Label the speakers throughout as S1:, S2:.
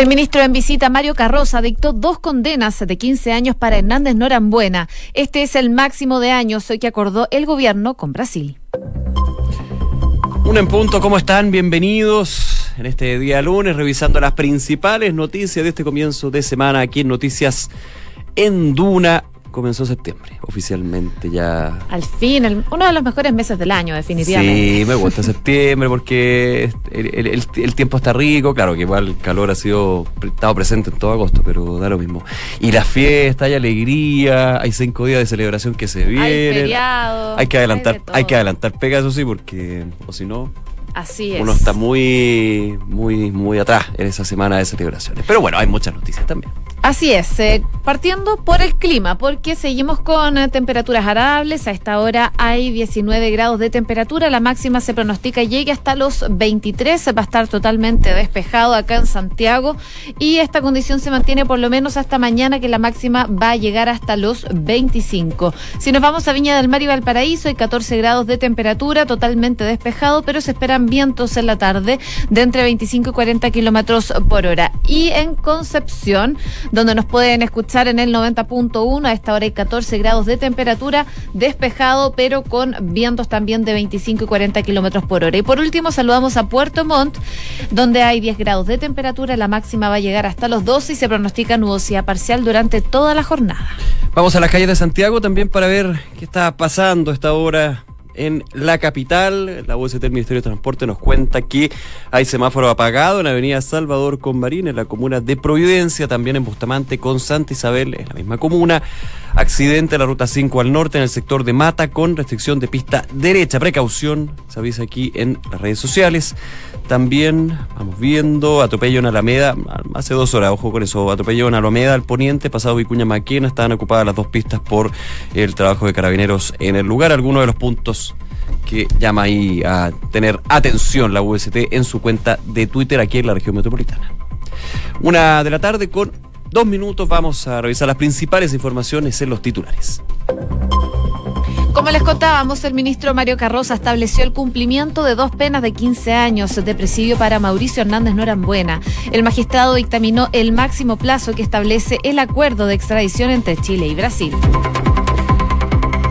S1: El ministro en visita, Mario Carroza, dictó dos condenas de 15 años para Hernández Norambuena. Este es el máximo de años que acordó el gobierno con Brasil.
S2: Un en punto, ¿cómo están? Bienvenidos en este día lunes, revisando las principales noticias de este comienzo de semana aquí en Noticias en Duna comenzó septiembre, oficialmente ya.
S1: Al fin, uno de los mejores meses del año, definitivamente.
S2: Sí, me gusta septiembre porque el, tiempo está rico, claro que igual el calor ha sido estado presente en todo agosto, pero da lo mismo. Y la fiesta, hay alegría, hay cinco días de celebración que se vienen. Hay
S1: feriado,
S2: Hay que adelantar, hay, que adelantar Pegasus, sí, porque, o si no,
S1: Así es.
S2: Uno está muy, muy, muy atrás en esa semana de celebraciones. Pero bueno, hay muchas noticias también.
S1: Así es, eh, partiendo por el clima, porque seguimos con eh, temperaturas agradables. A esta hora hay 19 grados de temperatura, la máxima se pronostica llegue hasta los 23, va a estar totalmente despejado acá en Santiago y esta condición se mantiene por lo menos hasta mañana, que la máxima va a llegar hasta los 25. Si nos vamos a Viña del Mar y Valparaíso, hay 14 grados de temperatura, totalmente despejado, pero se vientos en la tarde de entre 25 y 40 kilómetros por hora. Y en Concepción, donde nos pueden escuchar en el 90.1. A esta hora hay 14 grados de temperatura, despejado, pero con vientos también de 25 y 40 kilómetros por hora. Y por último, saludamos a Puerto Montt, donde hay 10 grados de temperatura. La máxima va a llegar hasta los 12 y se pronostica nubosidad parcial durante toda la jornada.
S2: Vamos a las calles de Santiago también para ver qué está pasando esta hora en la capital. La UST del Ministerio de Transporte nos cuenta que hay semáforo apagado en la avenida Salvador Conbarín, en la comuna de Providencia, también en Bustamante con Santa Isabel, en la misma comuna. Accidente en la ruta 5 al norte en el sector de Mata con restricción de pista derecha. Precaución, se avisa aquí en las redes sociales. También vamos viendo atropello en Alameda, hace dos horas, ojo con eso, atropello en Alameda al poniente, pasado Vicuña Maquena, estaban ocupadas las dos pistas por el trabajo de carabineros en el lugar. Algunos de los puntos que llama ahí a tener atención la UST en su cuenta de Twitter aquí en la región metropolitana. Una de la tarde con dos minutos vamos a revisar las principales informaciones en los titulares.
S1: Como les contábamos, el ministro Mario Carroza estableció el cumplimiento de dos penas de 15 años de presidio para Mauricio Hernández Norambuena. El magistrado dictaminó el máximo plazo que establece el acuerdo de extradición entre Chile y Brasil.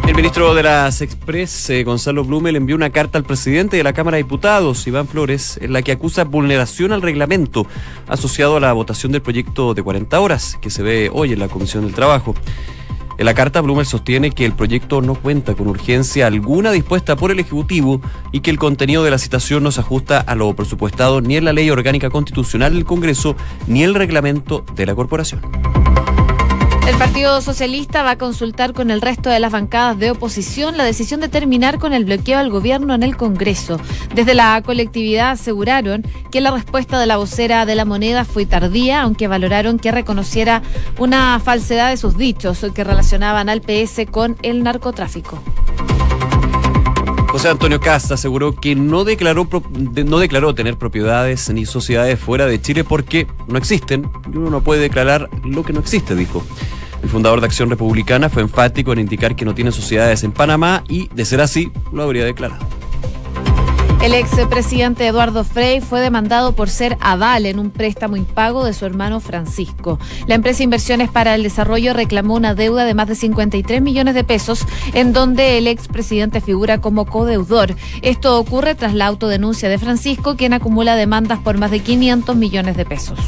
S2: El ministro de las Express, eh, Gonzalo Blumel, envió una carta al presidente de la Cámara de Diputados, Iván Flores, en la que acusa vulneración al reglamento asociado a la votación del proyecto de 40 horas que se ve hoy en la Comisión del Trabajo. En la carta, Blumel sostiene que el proyecto no cuenta con urgencia alguna dispuesta por el Ejecutivo y que el contenido de la citación no se ajusta a lo presupuestado ni en la Ley Orgánica Constitucional del Congreso ni el reglamento de la Corporación.
S1: El Partido Socialista va a consultar con el resto de las bancadas de oposición la decisión de terminar con el bloqueo al gobierno en el Congreso. Desde la colectividad aseguraron que la respuesta de la vocera de la moneda fue tardía, aunque valoraron que reconociera una falsedad de sus dichos que relacionaban al PS con el narcotráfico.
S2: José Antonio Casta aseguró que no declaró, no declaró tener propiedades ni sociedades fuera de Chile porque no existen y uno no puede declarar lo que no existe, dijo. El fundador de Acción Republicana fue enfático en indicar que no tiene sociedades en Panamá y, de ser así, lo habría declarado.
S1: El expresidente Eduardo Frey fue demandado por ser aval en un préstamo impago de su hermano Francisco. La empresa Inversiones para el Desarrollo reclamó una deuda de más de 53 millones de pesos, en donde el expresidente figura como codeudor. Esto ocurre tras la autodenuncia de Francisco, quien acumula demandas por más de 500 millones de pesos.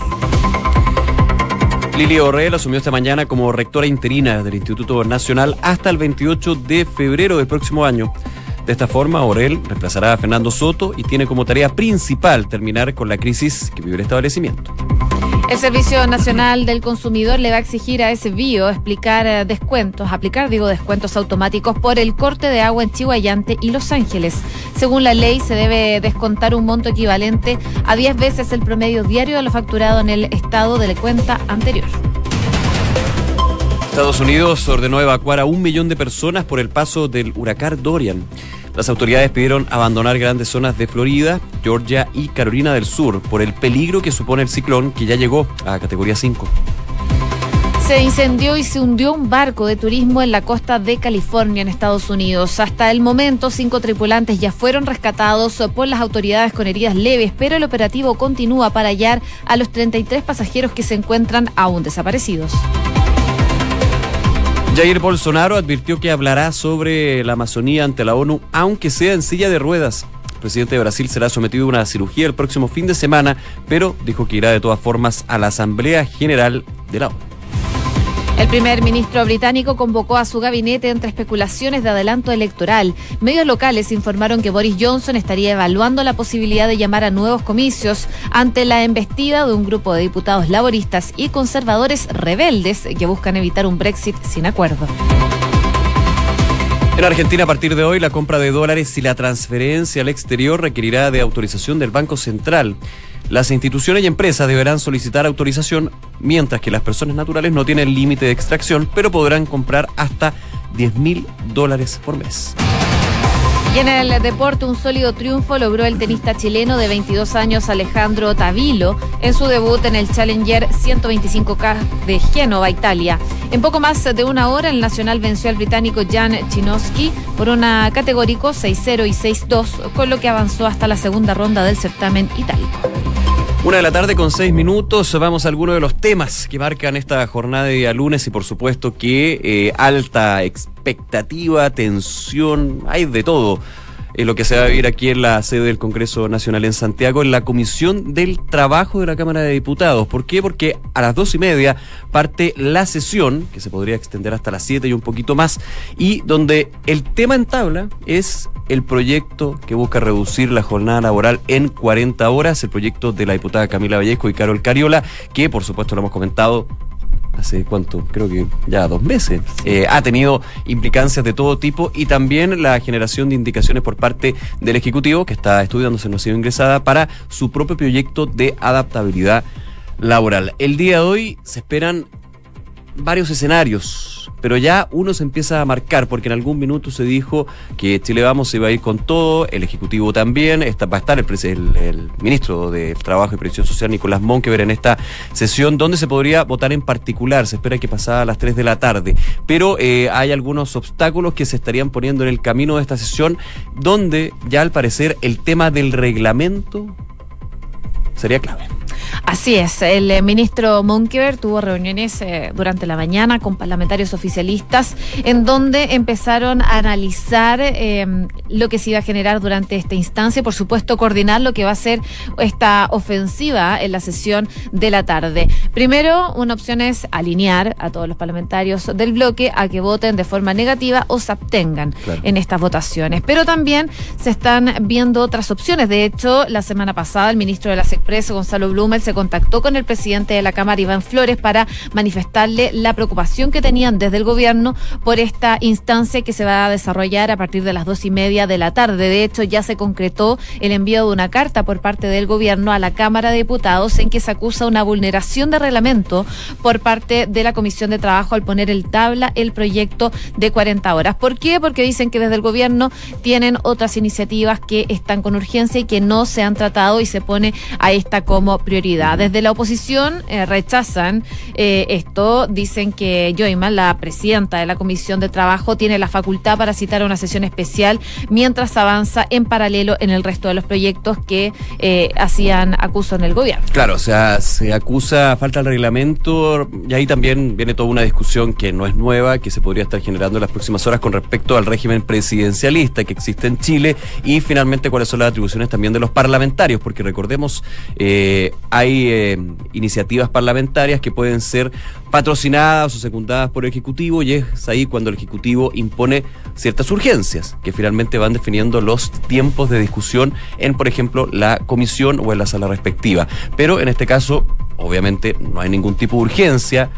S2: Lili Orrell asumió esta mañana como rectora interina del Instituto Nacional hasta el 28 de febrero del próximo año. De esta forma, Orel reemplazará a Fernando Soto y tiene como tarea principal terminar con la crisis que vive el establecimiento.
S1: El Servicio Nacional del Consumidor le va a exigir a ese bio explicar eh, descuentos, aplicar, digo, descuentos automáticos por el corte de agua en Chihuayante y Los Ángeles. Según la ley, se debe descontar un monto equivalente a 10 veces el promedio diario de lo facturado en el estado de la cuenta anterior.
S2: Estados Unidos ordenó evacuar a un millón de personas por el paso del huracán Dorian. Las autoridades pidieron abandonar grandes zonas de Florida, Georgia y Carolina del Sur por el peligro que supone el ciclón que ya llegó a categoría 5.
S1: Se incendió y se hundió un barco de turismo en la costa de California, en Estados Unidos. Hasta el momento, cinco tripulantes ya fueron rescatados por las autoridades con heridas leves, pero el operativo continúa para hallar a los 33 pasajeros que se encuentran aún desaparecidos.
S2: Jair Bolsonaro advirtió que hablará sobre la Amazonía ante la ONU, aunque sea en silla de ruedas. El presidente de Brasil será sometido a una cirugía el próximo fin de semana, pero dijo que irá de todas formas a la Asamblea General de la ONU.
S1: El primer ministro británico convocó a su gabinete entre especulaciones de adelanto electoral. Medios locales informaron que Boris Johnson estaría evaluando la posibilidad de llamar a nuevos comicios ante la embestida de un grupo de diputados laboristas y conservadores rebeldes que buscan evitar un Brexit sin acuerdo.
S2: En Argentina, a partir de hoy, la compra de dólares y la transferencia al exterior requerirá de autorización del Banco Central. Las instituciones y empresas deberán solicitar autorización, mientras que las personas naturales no tienen límite de extracción, pero podrán comprar hasta 10 mil dólares por mes.
S1: Y en el deporte, un sólido triunfo logró el tenista chileno de 22 años Alejandro Tavilo en su debut en el Challenger 125K de Génova, Italia. En poco más de una hora, el Nacional venció al británico Jan Chinoski por una categórico 6-0 y 6-2, con lo que avanzó hasta la segunda ronda del certamen itálico.
S2: Una de la tarde con seis minutos, vamos a algunos de los temas que marcan esta jornada de lunes y por supuesto que eh, alta expectativa, tensión, hay de todo en lo que se va a vivir aquí en la sede del Congreso Nacional en Santiago, en la Comisión del Trabajo de la Cámara de Diputados. ¿Por qué? Porque a las dos y media parte la sesión, que se podría extender hasta las siete y un poquito más, y donde el tema en tabla es el proyecto que busca reducir la jornada laboral en 40 horas, el proyecto de la diputada Camila Vallejo y Carol Cariola, que por supuesto lo hemos comentado hace cuánto, creo que ya dos meses, eh, ha tenido implicancias de todo tipo y también la generación de indicaciones por parte del Ejecutivo, que está estudiándose, no ha sido ingresada, para su propio proyecto de adaptabilidad laboral. El día de hoy se esperan varios escenarios pero ya uno se empieza a marcar, porque en algún minuto se dijo que Chile Vamos se iba a ir con todo, el Ejecutivo también, está, va a estar el, el, ministro de Trabajo y Previsión Social, Nicolás Monkever, en esta sesión, donde se podría votar en particular, se espera que pasara a las 3 de la tarde, pero eh, hay algunos obstáculos que se estarían poniendo en el camino de esta sesión, donde ya al parecer el tema del reglamento sería clave.
S1: Así es, el eh, ministro Monkever tuvo reuniones eh, durante la mañana con parlamentarios oficialistas en donde empezaron a analizar eh, lo que se iba a generar durante esta instancia, por supuesto coordinar lo que va a ser esta ofensiva en la sesión de la tarde. Primero, una opción es alinear a todos los parlamentarios del bloque a que voten de forma negativa o se abstengan en estas votaciones. Pero también se están viendo otras opciones. De hecho, la semana pasada el ministro de las Express, Gonzalo Blumel, se contactó con el presidente de la Cámara, Iván Flores, para manifestarle la preocupación que tenían desde el gobierno por esta instancia que se va a desarrollar a partir de las dos y media de la tarde. De hecho, ya se concretó el envío de una carta por parte del gobierno a la Cámara de Diputados en que se acusa una vulneración de reglamento por parte de la Comisión de Trabajo al poner el tabla el proyecto de 40 horas. ¿Por qué? Porque dicen que desde el gobierno tienen otras iniciativas que están con urgencia y que no se han tratado y se pone a esta como prioridad. Desde la oposición eh, rechazan eh, esto, dicen que Joyman, la presidenta de la Comisión de Trabajo, tiene la facultad para citar una sesión especial mientras avanza en paralelo en el resto de los proyectos que eh, hacían acuso en el gobierno.
S2: Claro, o sea, se acusa falta de reglamento y ahí también viene toda una discusión que no es nueva, que se podría estar generando en las próximas horas con respecto al régimen presidencialista que existe en Chile y finalmente cuáles son las atribuciones también de los parlamentarios, porque recordemos, hay eh, iniciativas parlamentarias que pueden ser patrocinadas o secundadas por el Ejecutivo y es ahí cuando el Ejecutivo impone ciertas urgencias que finalmente van definiendo los tiempos de discusión en, por ejemplo, la comisión o en la sala respectiva. Pero en este caso, obviamente, no hay ningún tipo de urgencia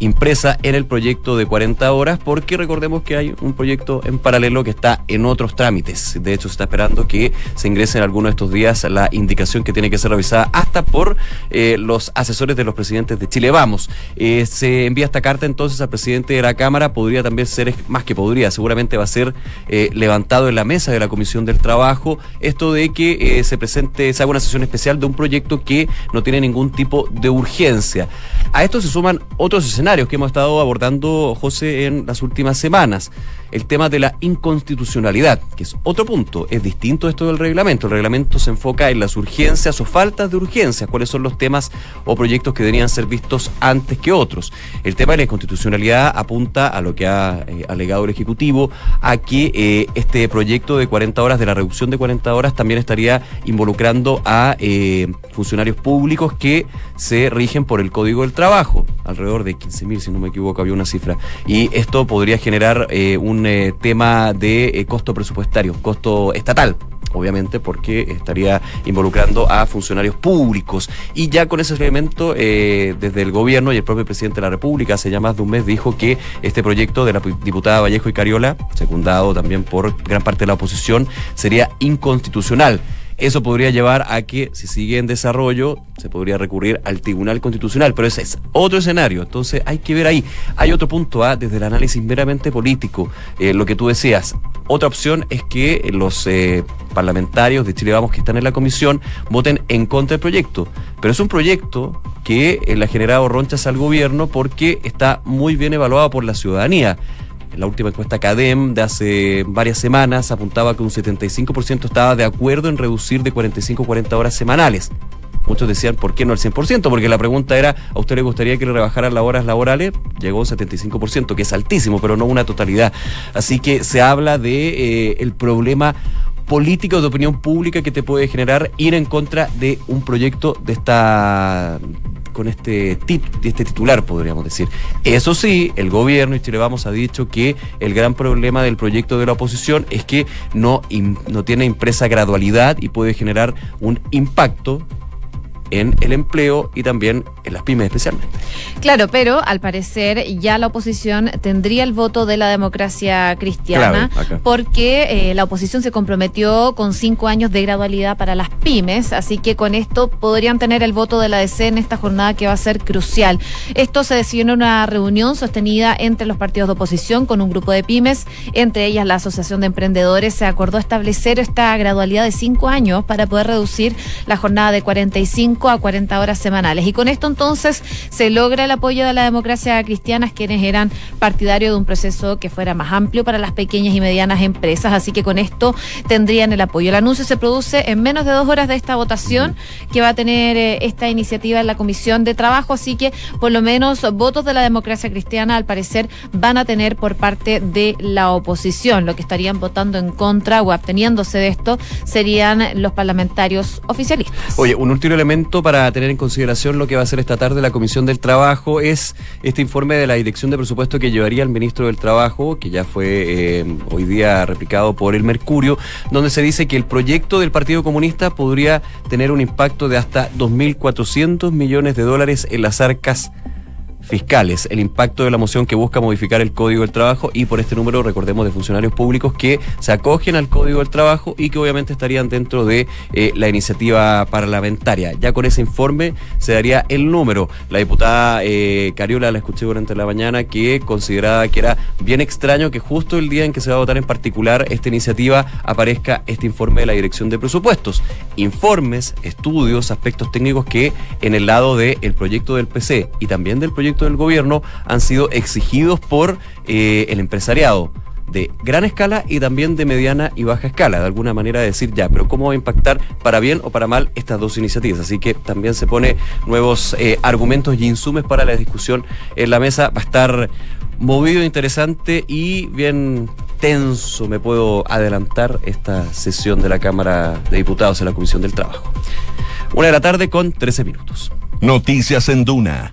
S2: impresa en el proyecto de 40 horas, porque recordemos que hay un proyecto en paralelo que está en otros trámites. De hecho, se está esperando que se ingrese en algunos de estos días la indicación que tiene que ser revisada hasta por eh, los asesores de los presidentes de Chile. Vamos, eh, se envía esta carta entonces al presidente de la Cámara, podría también ser, más que podría, seguramente va a ser eh, levantado en la mesa de la Comisión del Trabajo, esto de que se presente, se haga una sesión especial de un proyecto que no tiene ningún tipo de urgencia. A esto se suman otros escenarios que hemos estado abordando, José, en las últimas semanas. El tema de la inconstitucionalidad, que es otro punto, es distinto esto del reglamento. El reglamento se enfoca en las urgencias o faltas de urgencias, cuáles son los temas o proyectos que deberían ser vistos antes que otros. El tema de la inconstitucionalidad apunta a lo que ha eh, alegado el Ejecutivo, a que eh, este proyecto de 40 horas, de la reducción de 40 horas, también estaría involucrando a eh, funcionarios públicos que se rigen por el Código del Trabajo, alrededor de 15.000, si no me equivoco, había una cifra. Y esto podría generar un eh, tema de eh, costo presupuestario, costo estatal obviamente porque estaría involucrando a funcionarios públicos. Y ya con ese elemento, eh, desde el gobierno y el propio presidente de la República, hace ya más de un mes, dijo que este proyecto de la diputada Vallejo y Cariola, secundado también por gran parte de la oposición, sería inconstitucional. Eso podría llevar a que, si sigue en desarrollo, se podría recurrir al Tribunal Constitucional, pero ese es otro escenario. Entonces hay que ver ahí. Hay otro punto A desde el análisis meramente político. Eh, lo que tú decías. Otra opción es que los eh, parlamentarios de Chile Vamos que están en la comisión voten en contra del proyecto. Pero es un proyecto que eh, le ha generado ronchas al gobierno porque está muy bien evaluado por la ciudadanía la última encuesta CADEM de hace varias semanas apuntaba que un 75% estaba de acuerdo en reducir de 45 a 40 horas semanales. Muchos decían, ¿por qué no el 100%? Porque la pregunta era, ¿a usted le gustaría que le rebajaran las horas laborales? Llegó un 75%, que es altísimo, pero no una totalidad. Así que se habla de eh, el problema político de opinión pública que te puede generar ir en contra de un proyecto de esta con este, este titular, podríamos decir. Eso sí, el gobierno, y Chile Vamos, ha dicho que el gran problema del proyecto de la oposición es que no, no tiene impresa gradualidad y puede generar un impacto en el empleo y también en las pymes especialmente.
S1: Claro, pero al parecer ya la oposición tendría el voto de la democracia cristiana porque eh, la oposición se comprometió con cinco años de gradualidad para las pymes, así que con esto podrían tener el voto de la DC en esta jornada que va a ser crucial. Esto se decidió en una reunión sostenida entre los partidos de oposición con un grupo de pymes, entre ellas la Asociación de Emprendedores, se acordó establecer esta gradualidad de cinco años para poder reducir la jornada de 45 a 40 horas semanales. Y con esto entonces se logra el apoyo de la democracia cristiana, quienes eran partidarios de un proceso que fuera más amplio para las pequeñas y medianas empresas. Así que con esto tendrían el apoyo. El anuncio se produce en menos de dos horas de esta votación que va a tener eh, esta iniciativa en la Comisión de Trabajo. Así que por lo menos votos de la democracia cristiana al parecer van a tener por parte de la oposición. Lo que estarían votando en contra o absteniéndose de esto serían los parlamentarios oficialistas.
S2: Oye, un último elemento para tener en consideración lo que va a hacer esta tarde la Comisión del Trabajo es este informe de la Dirección de Presupuesto que llevaría el ministro del Trabajo, que ya fue eh, hoy día replicado por el Mercurio, donde se dice que el proyecto del Partido Comunista podría tener un impacto de hasta 2.400 millones de dólares en las arcas fiscales, el impacto de la moción que busca modificar el Código del Trabajo y por este número, recordemos, de funcionarios públicos que se acogen al Código del Trabajo y que obviamente estarían dentro de eh, la iniciativa parlamentaria. Ya con ese informe se daría el número. La diputada eh, Cariola la escuché durante la mañana que consideraba que era bien extraño que justo el día en que se va a votar en particular esta iniciativa aparezca este informe de la Dirección de Presupuestos. Informes, estudios, aspectos técnicos que en el lado del proyecto del PC y también del proyecto del gobierno han sido exigidos por eh, el empresariado de gran escala y también de mediana y baja escala, de alguna manera decir ya, pero cómo va a impactar para bien o para mal estas dos iniciativas. Así que también se pone nuevos eh, argumentos y insumos para la discusión en la mesa. Va a estar movido, interesante y bien tenso, me puedo adelantar, esta sesión de la Cámara de Diputados en la Comisión del Trabajo. Una de la tarde con 13 minutos.
S3: Noticias en Duna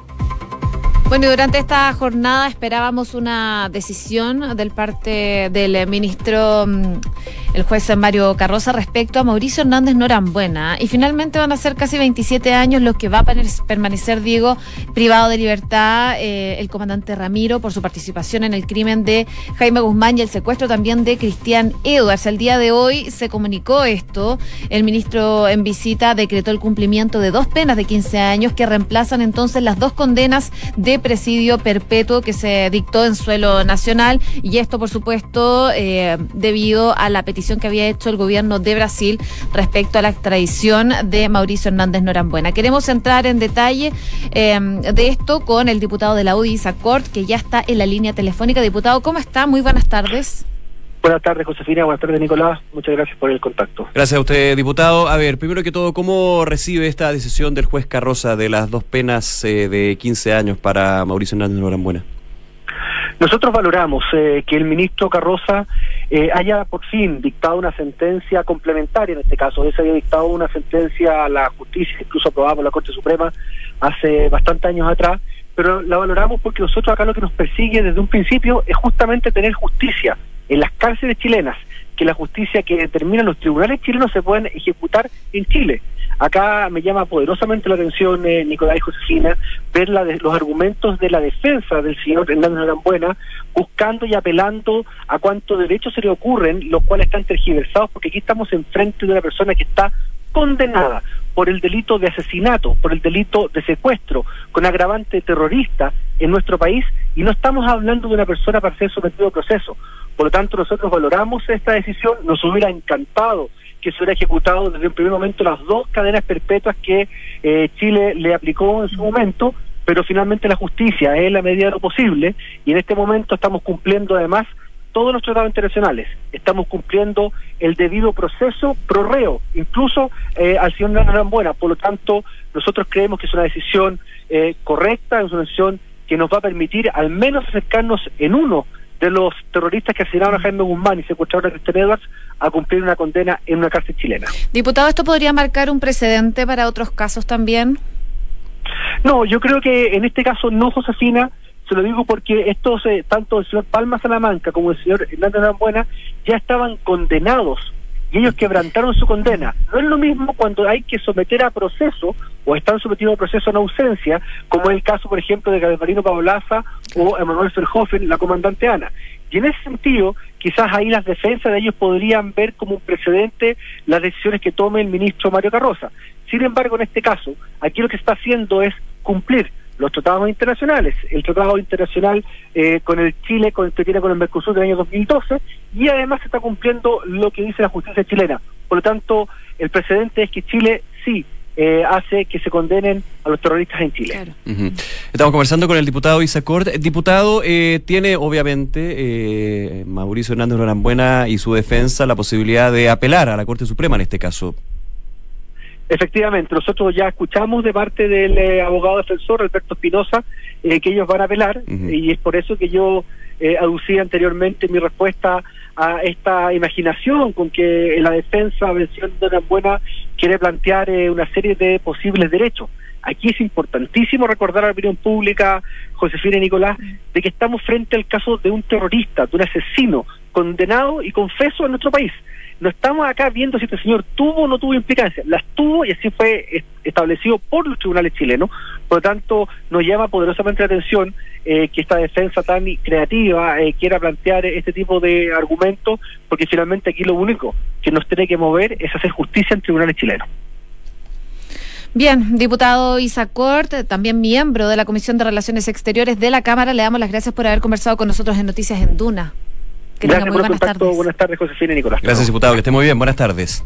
S1: Bueno, durante esta jornada esperábamos una decisión del parte del ministro, mm, el juez Mario Carroza, respecto a Mauricio Hernández Norambuena. Y finalmente van a ser casi 27 años los que va a permanecer, Diego, privado de libertad, eh, el comandante Ramiro, por su participación en el crimen de Jaime Guzmán y el secuestro también de Cristian Edwards. El día de hoy se comunicó esto. El ministro en visita decretó el cumplimiento de dos penas de 15 años que reemplazan entonces las dos condenas de presidio perpetuo que se dictó en suelo nacional y esto, por supuesto, eh, debido a la petición que había hecho el gobierno de Brasil respecto a la extradición de Mauricio Hernández Norambuena. Queremos entrar en detalle eh, de esto con el diputado de la UDI, Isacort, que ya está en la línea telefónica. Diputado, ¿cómo está? Muy buenas tardes.
S4: Buenas tardes, Josefina. Buenas tardes, Nicolás. Muchas gracias por el contacto.
S2: Gracias a usted, diputado. A ver, primero que todo, ¿cómo recibe esta decisión del juez Carroza de las dos penas eh, de 15 años para Mauricio Hernández Norambuena?
S4: Nosotros valoramos eh, que el ministro Carroza eh, haya por fin dictado una sentencia complementaria en este caso. Él se había dictado una sentencia a la justicia, incluso aprobada por la Corte Suprema hace bastantes años atrás, pero la valoramos porque nosotros acá lo que nos persigue desde un principio es justamente tener justicia en las cárceles chilenas, que la justicia que determinan los tribunales chilenos se pueden ejecutar en Chile. Acá me llama poderosamente la atención, eh, Nicolás y Josefina, ver los argumentos de la defensa del señor Hernández Arambuena, buscando y apelando a cuántos derechos se le ocurren, los cuales están tergiversados, porque aquí estamos enfrente de una persona que está condenada por el delito de asesinato, por el delito de secuestro, con agravante terrorista en nuestro país, y no estamos hablando de una persona para ser sometido a proceso. Por lo tanto, nosotros valoramos esta decisión, nos hubiera encantado que se hubiera ejecutado desde el primer momento las dos cadenas perpetuas que eh, Chile le aplicó en su momento, pero finalmente la justicia es la medida de lo posible y en este momento estamos cumpliendo además todos los tratados internacionales. Estamos cumpliendo el debido proceso pro reo, incluso eh, al señor Buena. Por lo tanto, nosotros creemos que es una decisión eh, correcta, es una decisión que nos va a permitir al menos acercarnos en uno de los terroristas que asesinaron a Jaime Guzmán y secuestraron a Cristian Edwards a cumplir una condena en una cárcel chilena.
S1: Diputado, ¿esto podría marcar un precedente para otros casos también?
S4: No, yo creo que en este caso no, Josefina, se lo digo porque estos, eh, tanto el señor Palma Salamanca como el señor Hernández Buena ya estaban condenados y ellos quebrantaron su condena. No es lo mismo cuando hay que someter a proceso o están sometidos a proceso en ausencia, como es el caso, por ejemplo, de Galvarino Paolaza o Emanuel Verhoeven, la comandante Ana. Y en ese sentido, quizás ahí las defensas de ellos podrían ver como un precedente las decisiones que tome el ministro Mario Carroza. Sin embargo, en este caso, aquí lo que está haciendo es cumplir los tratados internacionales, el tratado internacional eh, con el Chile, con el que tiene con el Mercosur del año 2012, y además se está cumpliendo lo que dice la justicia chilena. Por lo tanto, el precedente es que Chile sí eh, hace que se condenen a los terroristas en Chile.
S2: Estamos conversando con el diputado Isacort. El diputado eh, tiene, obviamente, eh, Mauricio Hernández Norambuena y su defensa la posibilidad de apelar a la Corte Suprema en este caso.
S4: Efectivamente, nosotros ya escuchamos de parte del eh, abogado defensor, Alberto Espinosa, eh, que ellos van a apelar, y es por eso que yo eh, aducí anteriormente mi respuesta a esta imaginación con que la defensa, versión de buena, quiere plantear una serie de posibles derechos. Aquí es importantísimo recordar a la opinión pública, Josefina y Nicolás, de que estamos frente al caso de un terrorista, de un asesino condenado y confeso en nuestro país no estamos acá viendo si este señor tuvo o no tuvo implicancia, las tuvo y así fue establecido por los tribunales chilenos, por lo tanto nos llama poderosamente la atención eh, que esta defensa tan creativa eh, quiera plantear este tipo de argumentos, porque finalmente aquí lo único que nos tiene que mover es hacer justicia en tribunales chilenos.
S1: Bien, diputado Isacort, también miembro de la Comisión de Relaciones Exteriores de la Cámara, le damos las gracias por haber conversado con nosotros en Noticias en Duna.
S4: Gracias por buenas tardes. Buenas tardes, Josefina y Nicolás.
S2: Gracias, diputado. Que esté muy bien. Buenas tardes.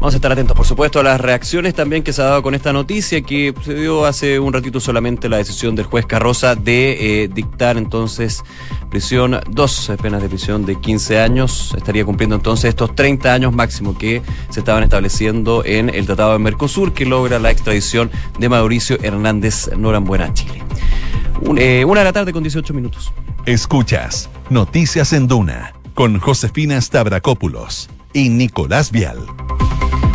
S2: Vamos a estar atentos, por supuesto, a las reacciones también que se ha dado con esta noticia, que se dio hace un ratito solamente la decisión del juez Carroza de eh, dictar entonces prisión, dos penas de prisión de 15 años. Estaría cumpliendo entonces estos 30 años máximo que se estaban estableciendo en el Tratado de Mercosur, que logra la extradición de Mauricio Hernández Norambuena Chile. Eh, una de la tarde con 18 minutos.
S3: Escuchas Noticias en Duna con Josefina Stavrakopoulos y Nicolás Vial.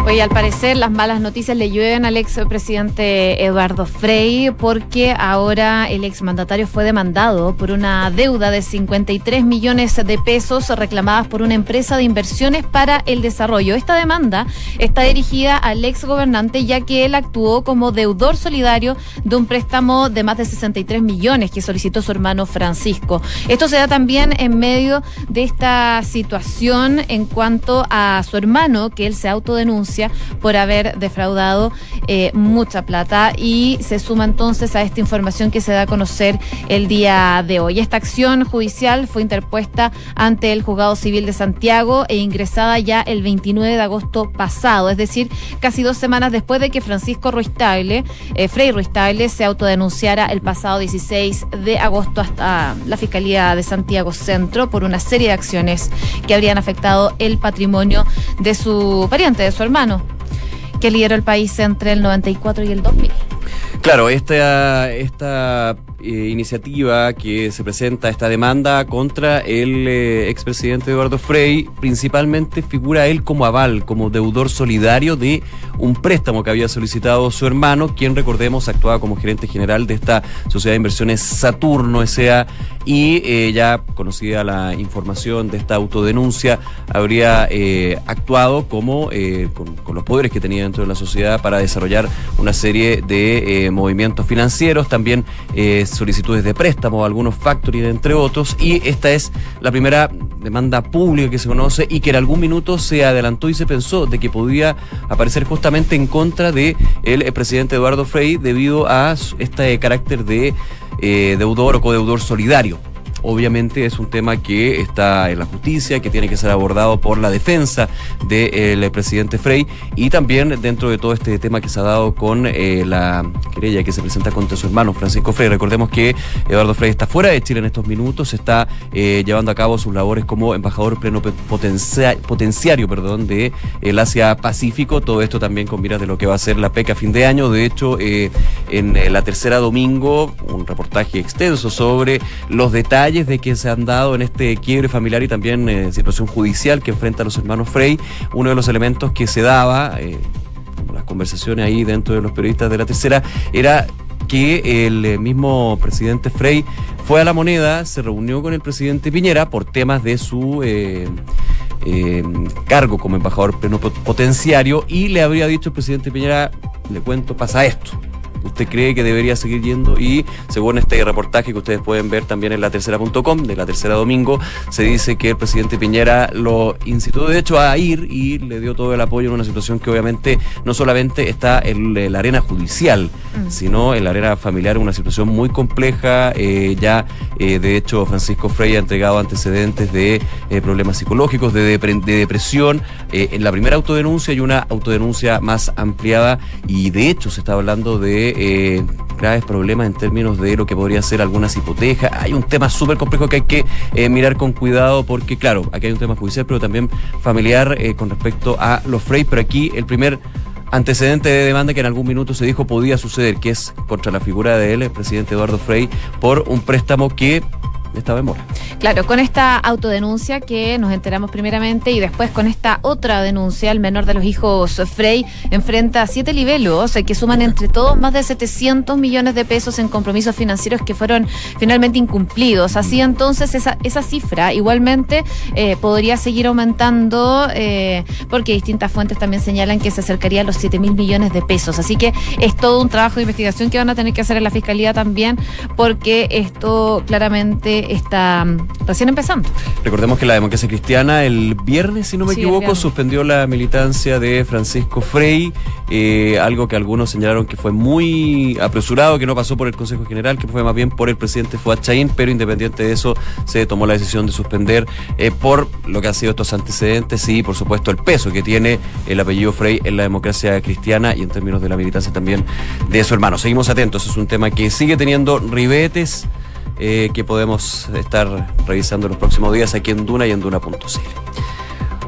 S1: Oye, al parecer las malas noticias le llueven al expresidente Eduardo Frei porque ahora el exmandatario fue demandado por una deuda de 53 millones de pesos reclamadas por una empresa de inversiones para el desarrollo. Esta demanda está dirigida al exgobernante ya que él actuó como deudor solidario de un préstamo de más de 63 millones que solicitó su hermano Francisco. Esto se da también en medio de esta situación en cuanto a su hermano que él se autodenuncia por haber defraudado eh, mucha plata y se suma entonces a esta información que se da a conocer el día de hoy. Esta acción judicial fue interpuesta ante el Juzgado Civil de Santiago e ingresada ya el 29 de agosto pasado, es decir, casi dos semanas después de que Francisco Ruiz Tagle, eh, Frei Ruiz Tagle, se autodenunciara el pasado 16 de agosto hasta la Fiscalía de Santiago Centro por una serie de acciones que habrían afectado el patrimonio de su pariente, de su hermano, que lideró el país entre el 94 y el 2000.
S2: Claro, esta, esta eh, iniciativa que se presenta, esta demanda contra el eh, expresidente Eduardo Frei, principalmente figura él como aval, como deudor solidario de un préstamo que había solicitado su hermano, quien recordemos actuaba como gerente general de esta sociedad de inversiones Saturno S.A. y eh, ya conocida la información de esta autodenuncia, habría actuado como con, con, los poderes que tenía dentro de la sociedad para desarrollar una serie de movimientos financieros, también eh, solicitudes de préstamo, algunos factories, entre otros, y esta es la primera demanda pública que se conoce y que en algún minuto se adelantó y se pensó de que podía aparecer justamente en contra de el, presidente Eduardo Frei debido a este carácter de eh, deudor o codeudor solidario. Obviamente es un tema que está en la justicia, que tiene que ser abordado por la defensa del presidente Frey y también dentro de todo este tema que se ha dado con eh, la querella que se presenta contra su hermano Francisco Frey. Recordemos que Eduardo Frey está fuera de Chile en estos minutos, está eh, llevando a cabo sus labores como embajador pleno potenciario perdón, de el Asia Pacífico. Todo esto también con miras de lo que va a ser la PECA a fin de año. De hecho, eh, en la tercera domingo, un reportaje extenso sobre los detalles de que se han dado en este quiebre familiar y también eh, situación judicial que enfrenta a los hermanos Frey. Uno de los elementos que se daba, eh, las conversaciones ahí dentro de los periodistas de la tercera, era que el eh, mismo presidente Frey fue a la moneda, se reunió con el presidente Piñera por temas de su eh, cargo como embajador plenipotenciario y le habría dicho el presidente Piñera, le cuento, pasa esto usted cree que debería seguir yendo y según este reportaje que ustedes pueden ver también en la tercera.com de la tercera domingo, se dice que el presidente Piñera lo incitó de hecho a ir y le dio todo el apoyo en una situación que obviamente no solamente está en la arena judicial, mm. sino en la arena familiar, una situación muy compleja. Eh, ya, eh, de hecho, Francisco Frey ha entregado antecedentes de eh, problemas psicológicos, de, de depresión, en la primera autodenuncia y una autodenuncia más ampliada y de hecho se está hablando de eh, graves problemas en términos de lo que podría ser algunas hipotecas. Hay un tema súper complejo que hay que eh, mirar con cuidado porque, claro, aquí hay un tema judicial, pero también familiar eh, con respecto a los Frey, pero aquí el primer antecedente de demanda que en algún minuto se dijo podía suceder, que es contra la figura de él, el presidente Eduardo Frey, por un préstamo que
S1: Claro, con esta autodenuncia que nos enteramos primeramente y después con esta otra denuncia, el menor de los hijos Frey enfrenta siete libelos que suman entre todos más de 700 millones de pesos en compromisos financieros que fueron finalmente incumplidos. Así entonces esa, esa cifra igualmente eh, podría seguir aumentando eh, porque distintas fuentes también señalan que se acercaría a los 7 mil millones de pesos. Así que es todo un trabajo de investigación que van a tener que hacer en la Fiscalía también porque esto claramente está mm, recién empezando.
S2: Recordemos que la democracia cristiana el viernes, si no me equivoco, suspendió la militancia de Francisco Frey, eh, algo que algunos señalaron que fue muy apresurado, que no pasó por el Consejo General, que fue más bien por el presidente Fuad Chaín, pero independiente de eso se tomó la decisión de suspender eh, por lo que han sido estos antecedentes y por supuesto el peso que tiene el apellido Frey en la democracia cristiana y en términos de la militancia también de su hermano. Seguimos atentos, es un tema que sigue teniendo ribetes. Eh, que podemos estar revisando los próximos días aquí en Duna y en Duna.cl.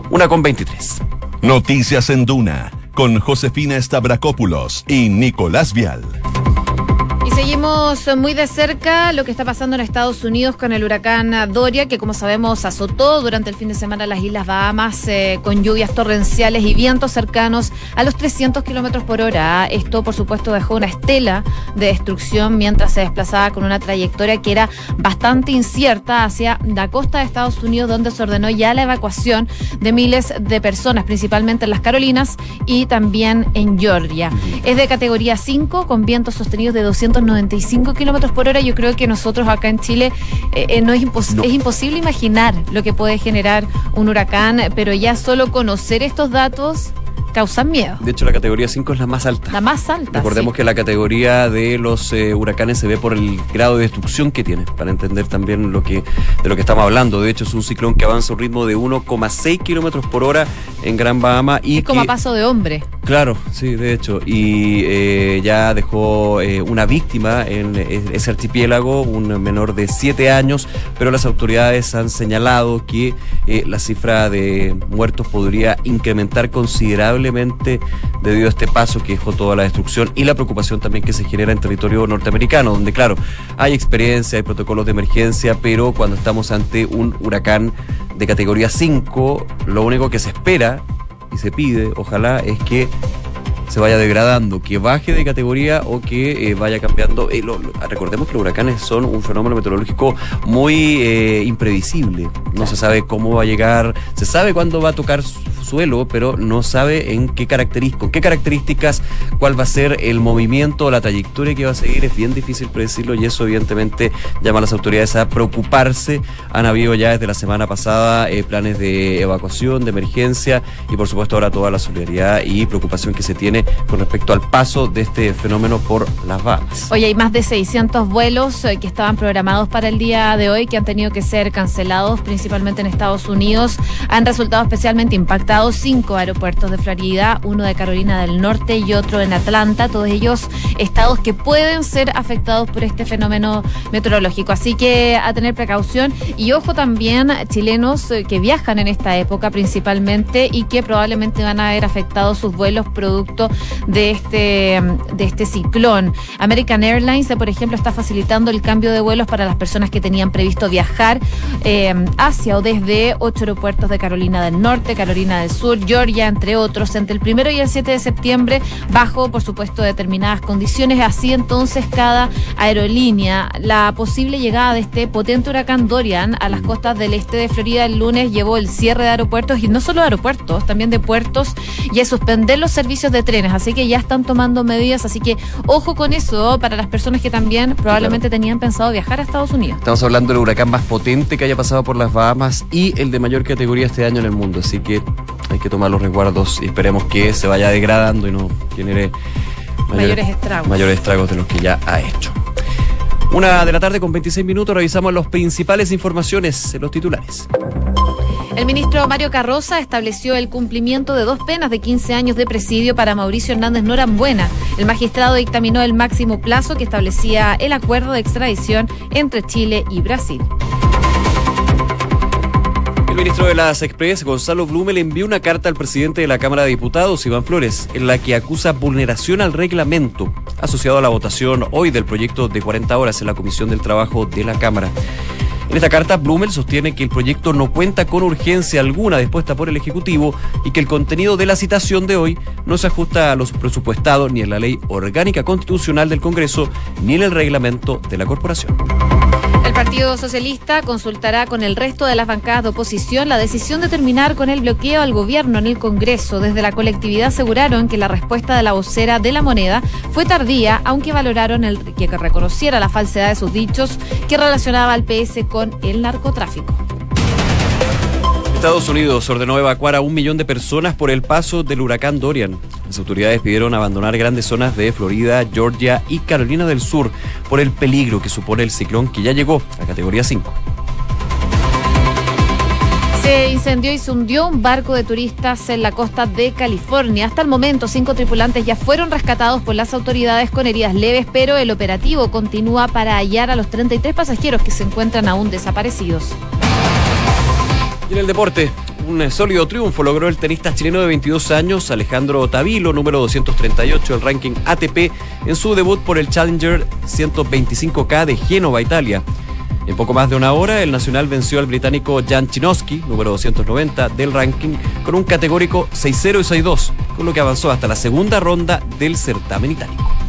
S2: Una con 23.
S3: Noticias en Duna con Josefina Stavrakopoulos y Nicolás Vial.
S1: Seguimos muy de cerca lo que está pasando en Estados Unidos con el huracán Doria, que como sabemos azotó durante el fin de semana las Islas Bahamas eh, con lluvias torrenciales y vientos cercanos a los 300 kilómetros por hora. Esto, por supuesto, dejó una estela de destrucción mientras se desplazaba con una trayectoria que era bastante incierta hacia la costa de Estados Unidos, donde se ordenó ya la evacuación de miles de personas, principalmente en las Carolinas y también en Georgia. Es de categoría 5 con vientos sostenidos de 200 95 kilómetros por hora, yo creo que nosotros acá en Chile eh, eh, no, es, es imposible imaginar lo que puede generar un huracán, pero ya solo conocer estos datos causan miedo.
S2: De hecho, la categoría 5 es la más alta.
S1: La más alta.
S2: Recordemos
S1: sí.
S2: que la categoría de los eh, huracanes se ve por el grado de destrucción que tiene, para entender también lo que, de lo que estamos hablando. De hecho, es un ciclón que avanza a un ritmo de 1,6 kilómetros por hora en Gran Bahama y
S1: Es como
S2: que-
S1: a paso de hombre.
S2: Claro, sí, de hecho. Y eh, ya dejó eh, una víctima en ese archipiélago, un menor de 7 años, pero las autoridades han señalado que la cifra de muertos podría incrementar considerablemente debido a este paso que dejó toda la destrucción y la preocupación también que se genera en territorio norteamericano, donde claro, hay experiencia, hay protocolos de emergencia, pero cuando estamos ante un huracán de categoría 5, lo único que se espera y se pide, ojalá, es que se vaya degradando, que baje de categoría o que eh, vaya cambiando. Eh, lo- recordemos que los huracanes son un fenómeno meteorológico muy eh, imprevisible. No se sabe cómo va a llegar, se sabe cuándo va a tocar su- suelo, pero no sabe en qué características, qué características, cuál va a ser el movimiento, la trayectoria que va a seguir. Es bien difícil predecirlo y eso evidentemente llama a las autoridades a preocuparse. Han habido ya desde la semana pasada eh, planes de evacuación, de emergencia y por supuesto ahora toda la solidaridad y preocupación que se tiene con respecto al paso de este fenómeno por las Bahamas.
S1: Hoy hay más de 600 vuelos eh, que estaban programados para el día de hoy que han tenido que ser cancelados, principalmente en Estados Unidos. Han resultado especialmente impactados cinco aeropuertos de Florida, uno de Carolina del Norte y otro en Atlanta, todos ellos estados que pueden ser afectados por este fenómeno meteorológico. Así que a tener precaución y ojo también chilenos eh, que viajan en esta época principalmente y que probablemente van a ver afectados sus vuelos producto de este, de este ciclón. American Airlines, por ejemplo, está facilitando el cambio de vuelos para las personas que tenían previsto viajar eh, hacia o desde ocho aeropuertos de Carolina del Norte, Carolina del Sur, Georgia, entre otros, entre el primero y el 7 de septiembre, bajo, por supuesto, determinadas condiciones. Así entonces, cada aerolínea, la posible llegada de este potente huracán Dorian a las costas del este de Florida el lunes llevó el cierre de aeropuertos y no solo de aeropuertos, también de puertos y a suspender los servicios de trenes. Así que ya están tomando medidas. Así que ojo con eso para las personas que también probablemente tenían pensado viajar a Estados Unidos.
S2: Estamos hablando del huracán más potente que haya pasado por las Bahamas y el de mayor categoría este año en el mundo. Así que hay que tomar los resguardos y esperemos que se vaya degradando y no genere
S1: Mayores estragos.
S2: mayores estragos de los que ya ha hecho. Una de la tarde con 26 minutos revisamos las principales informaciones en los titulares.
S1: El ministro Mario Carroza estableció el cumplimiento de dos penas de 15 años de presidio para Mauricio Hernández Norambuena. El magistrado dictaminó el máximo plazo que establecía el acuerdo de extradición entre Chile y Brasil.
S2: El ministro de las Express, Gonzalo Blume, le envió una carta al presidente de la Cámara de Diputados, Iván Flores, en la que acusa vulneración al reglamento asociado a la votación hoy del proyecto de 40 horas en la Comisión del Trabajo de la Cámara. En esta carta, Blumel sostiene que el proyecto no cuenta con urgencia alguna dispuesta por el Ejecutivo y que el contenido de la citación de hoy no se ajusta a los presupuestados ni en la ley orgánica constitucional del Congreso ni en el reglamento de la corporación.
S1: El Partido Socialista consultará con el resto de las bancadas de oposición la decisión de terminar con el bloqueo al gobierno en el Congreso. Desde la colectividad aseguraron que la respuesta de la vocera de la moneda fue tardía, aunque valoraron el, que reconociera la falsedad de sus dichos que relacionaba al PS con el narcotráfico.
S2: Estados Unidos ordenó evacuar a un millón de personas por el paso del huracán Dorian. Las autoridades pidieron abandonar grandes zonas de Florida, Georgia y Carolina del Sur por el peligro que supone el ciclón que ya llegó a categoría 5.
S1: Se incendió y se hundió un barco de turistas en la costa de California. Hasta el momento, cinco tripulantes ya fueron rescatados por las autoridades con heridas leves, pero el operativo continúa para hallar a los 33 pasajeros que se encuentran aún desaparecidos.
S2: En el deporte, un sólido triunfo logró el tenista chileno de 22 años, Alejandro Tavilo, número 238 del ranking ATP, en su debut por el Challenger 125K de Génova, Italia. En poco más de una hora, el Nacional venció al británico Jan Chinoski, número 290 del ranking, con un categórico 6-0 y 6-2, con lo que avanzó hasta la segunda ronda del certamen itálico.